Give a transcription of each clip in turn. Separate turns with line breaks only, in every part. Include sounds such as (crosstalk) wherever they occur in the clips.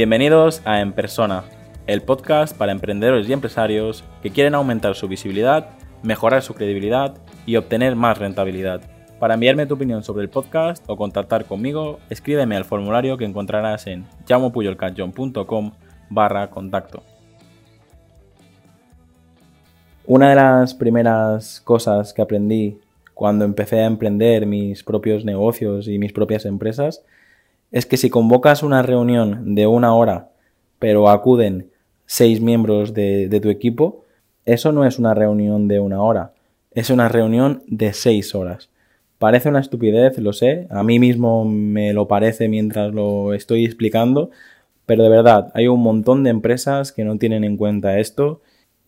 Bienvenidos a En Persona, el podcast para emprendedores y empresarios que quieren aumentar su visibilidad, mejorar su credibilidad y obtener más rentabilidad. Para enviarme tu opinión sobre el podcast o contactar conmigo, escríbeme al formulario que encontrarás en llamopuyolcanchon.com barra contacto. Una de las primeras cosas que aprendí cuando empecé a emprender mis propios negocios y mis propias empresas es que si convocas una reunión de una hora pero acuden seis miembros de, de tu equipo, eso no es una reunión de una hora, es una reunión de seis horas. Parece una estupidez, lo sé, a mí mismo me lo parece mientras lo estoy explicando, pero de verdad, hay un montón de empresas que no tienen en cuenta esto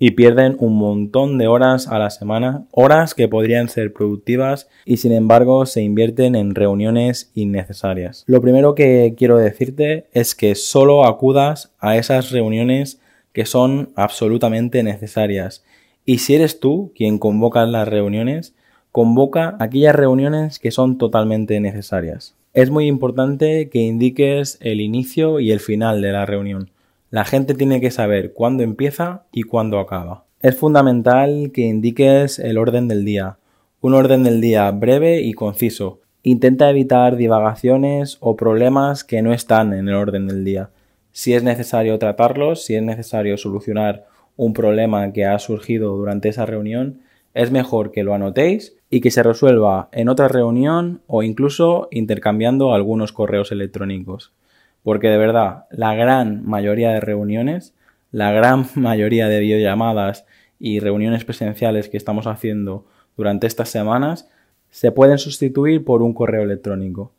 y pierden un montón de horas a la semana, horas que podrían ser productivas y sin embargo se invierten en reuniones innecesarias. Lo primero que quiero decirte es que solo acudas a esas reuniones que son absolutamente necesarias. Y si eres tú quien convoca las reuniones, convoca aquellas reuniones que son totalmente necesarias. Es muy importante que indiques el inicio y el final de la reunión. La gente tiene que saber cuándo empieza y cuándo acaba. Es fundamental que indiques el orden del día. Un orden del día breve y conciso. Intenta evitar divagaciones o problemas que no están en el orden del día. Si es necesario tratarlos, si es necesario solucionar un problema que ha surgido durante esa reunión, es mejor que lo anotéis y que se resuelva en otra reunión o incluso intercambiando algunos correos electrónicos. Porque de verdad, la gran mayoría de reuniones, la gran (laughs) mayoría de videollamadas y reuniones presenciales que estamos haciendo durante estas semanas se pueden sustituir por un correo electrónico.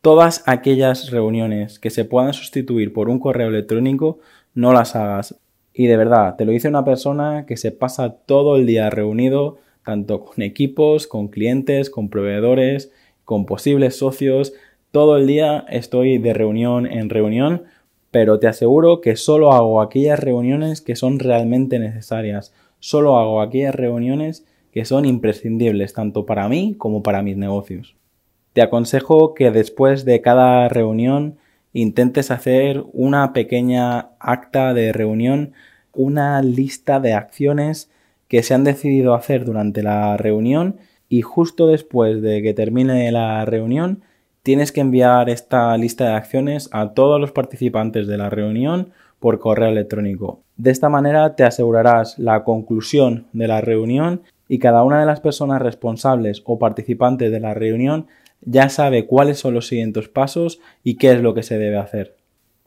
Todas aquellas reuniones que se puedan sustituir por un correo electrónico, no las hagas. Y de verdad, te lo dice una persona que se pasa todo el día reunido, tanto con equipos, con clientes, con proveedores, con posibles socios. Todo el día estoy de reunión en reunión, pero te aseguro que solo hago aquellas reuniones que son realmente necesarias. Solo hago aquellas reuniones que son imprescindibles tanto para mí como para mis negocios. Te aconsejo que después de cada reunión intentes hacer una pequeña acta de reunión, una lista de acciones que se han decidido hacer durante la reunión y justo después de que termine la reunión tienes que enviar esta lista de acciones a todos los participantes de la reunión por correo electrónico. De esta manera te asegurarás la conclusión de la reunión y cada una de las personas responsables o participantes de la reunión ya sabe cuáles son los siguientes pasos y qué es lo que se debe hacer.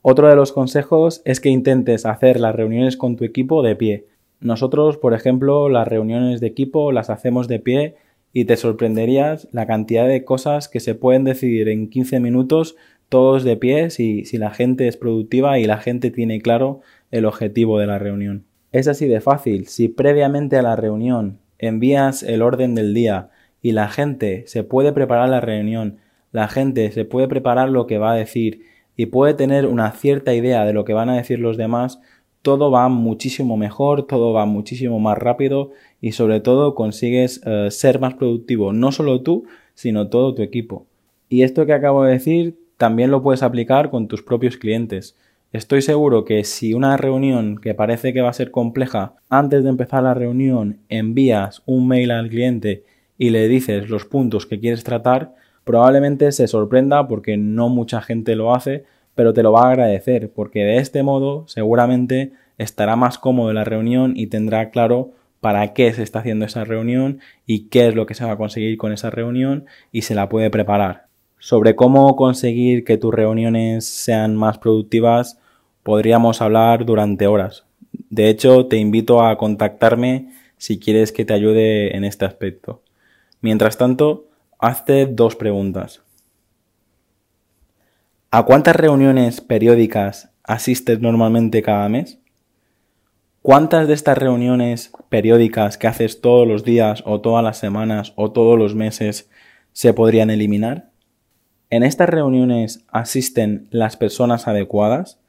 Otro de los consejos es que intentes hacer las reuniones con tu equipo de pie. Nosotros, por ejemplo, las reuniones de equipo las hacemos de pie y te sorprenderías la cantidad de cosas que se pueden decidir en 15 minutos todos de pie si, si la gente es productiva y la gente tiene claro el objetivo de la reunión. Es así de fácil. Si previamente a la reunión envías el orden del día, y la gente se puede preparar la reunión, la gente se puede preparar lo que va a decir y puede tener una cierta idea de lo que van a decir los demás, todo va muchísimo mejor, todo va muchísimo más rápido y sobre todo consigues eh, ser más productivo, no solo tú, sino todo tu equipo. Y esto que acabo de decir también lo puedes aplicar con tus propios clientes. Estoy seguro que si una reunión que parece que va a ser compleja, antes de empezar la reunión envías un mail al cliente y le dices los puntos que quieres tratar, probablemente se sorprenda porque no mucha gente lo hace, pero te lo va a agradecer, porque de este modo seguramente estará más cómodo la reunión y tendrá claro para qué se está haciendo esa reunión y qué es lo que se va a conseguir con esa reunión y se la puede preparar. Sobre cómo conseguir que tus reuniones sean más productivas podríamos hablar durante horas. De hecho, te invito a contactarme si quieres que te ayude en este aspecto. Mientras tanto, hazte dos preguntas. ¿A cuántas reuniones periódicas asistes normalmente cada mes? ¿Cuántas de estas reuniones periódicas que haces todos los días o todas las semanas o todos los meses se podrían eliminar? ¿En estas reuniones asisten las personas adecuadas?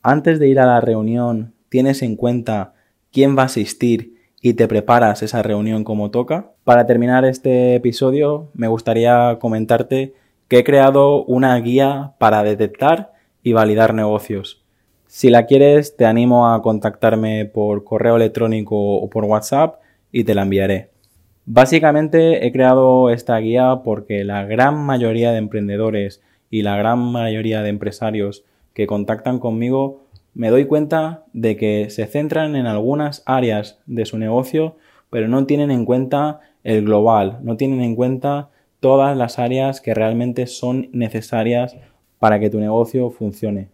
Antes de ir a la reunión, ¿tienes en cuenta quién va a asistir y te preparas esa reunión como toca. Para terminar este episodio, me gustaría comentarte que he creado una guía para detectar y validar negocios. Si la quieres, te animo a contactarme por correo electrónico o por WhatsApp y te la enviaré. Básicamente he creado esta guía porque la gran mayoría de emprendedores y la gran mayoría de empresarios que contactan conmigo me doy cuenta de que se centran en algunas áreas de su negocio, pero no tienen en cuenta el global, no tienen en cuenta todas las áreas que realmente son necesarias para que tu negocio funcione.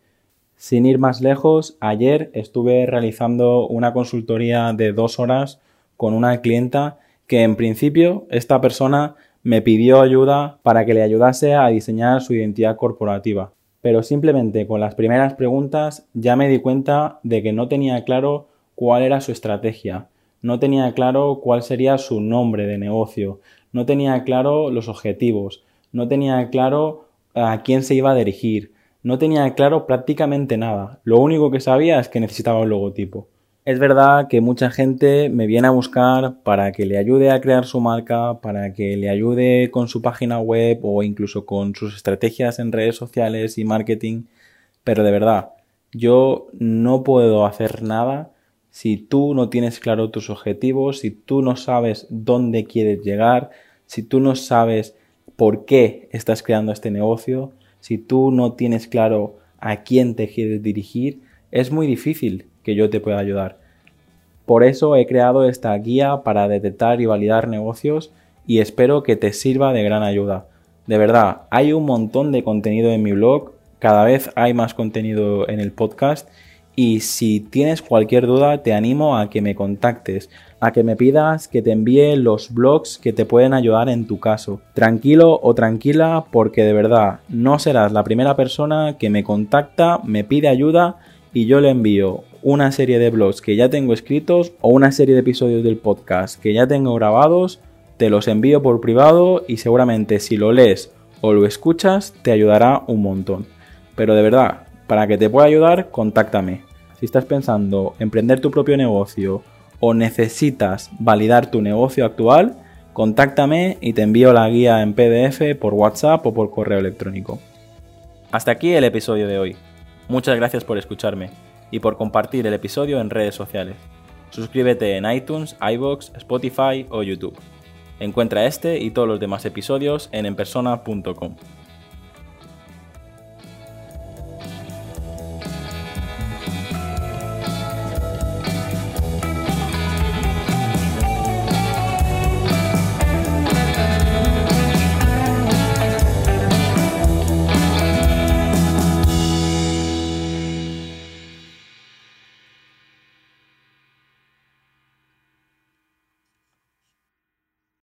Sin ir más lejos, ayer estuve realizando una consultoría de dos horas con una clienta que en principio esta persona me pidió ayuda para que le ayudase a diseñar su identidad corporativa. Pero simplemente con las primeras preguntas ya me di cuenta de que no tenía claro cuál era su estrategia, no tenía claro cuál sería su nombre de negocio, no tenía claro los objetivos, no tenía claro a quién se iba a dirigir, no tenía claro prácticamente nada. Lo único que sabía es que necesitaba un logotipo. Es verdad que mucha gente me viene a buscar para que le ayude a crear su marca, para que le ayude con su página web o incluso con sus estrategias en redes sociales y marketing, pero de verdad, yo no puedo hacer nada si tú no tienes claro tus objetivos, si tú no sabes dónde quieres llegar, si tú no sabes por qué estás creando este negocio, si tú no tienes claro a quién te quieres dirigir, es muy difícil que yo te pueda ayudar. Por eso he creado esta guía para detectar y validar negocios y espero que te sirva de gran ayuda. De verdad, hay un montón de contenido en mi blog, cada vez hay más contenido en el podcast y si tienes cualquier duda te animo a que me contactes, a que me pidas que te envíe los blogs que te pueden ayudar en tu caso. Tranquilo o tranquila porque de verdad no serás la primera persona que me contacta, me pide ayuda y yo le envío una serie de blogs que ya tengo escritos o una serie de episodios del podcast que ya tengo grabados, te los envío por privado y seguramente si lo lees o lo escuchas te ayudará un montón. Pero de verdad, para que te pueda ayudar, contáctame. Si estás pensando emprender tu propio negocio o necesitas validar tu negocio actual, contáctame y te envío la guía en PDF por WhatsApp o por correo electrónico. Hasta aquí el episodio de hoy. Muchas gracias por escucharme y por compartir el episodio en redes sociales. Suscríbete en iTunes, iBox, Spotify o YouTube. Encuentra este y todos los demás episodios en enpersona.com.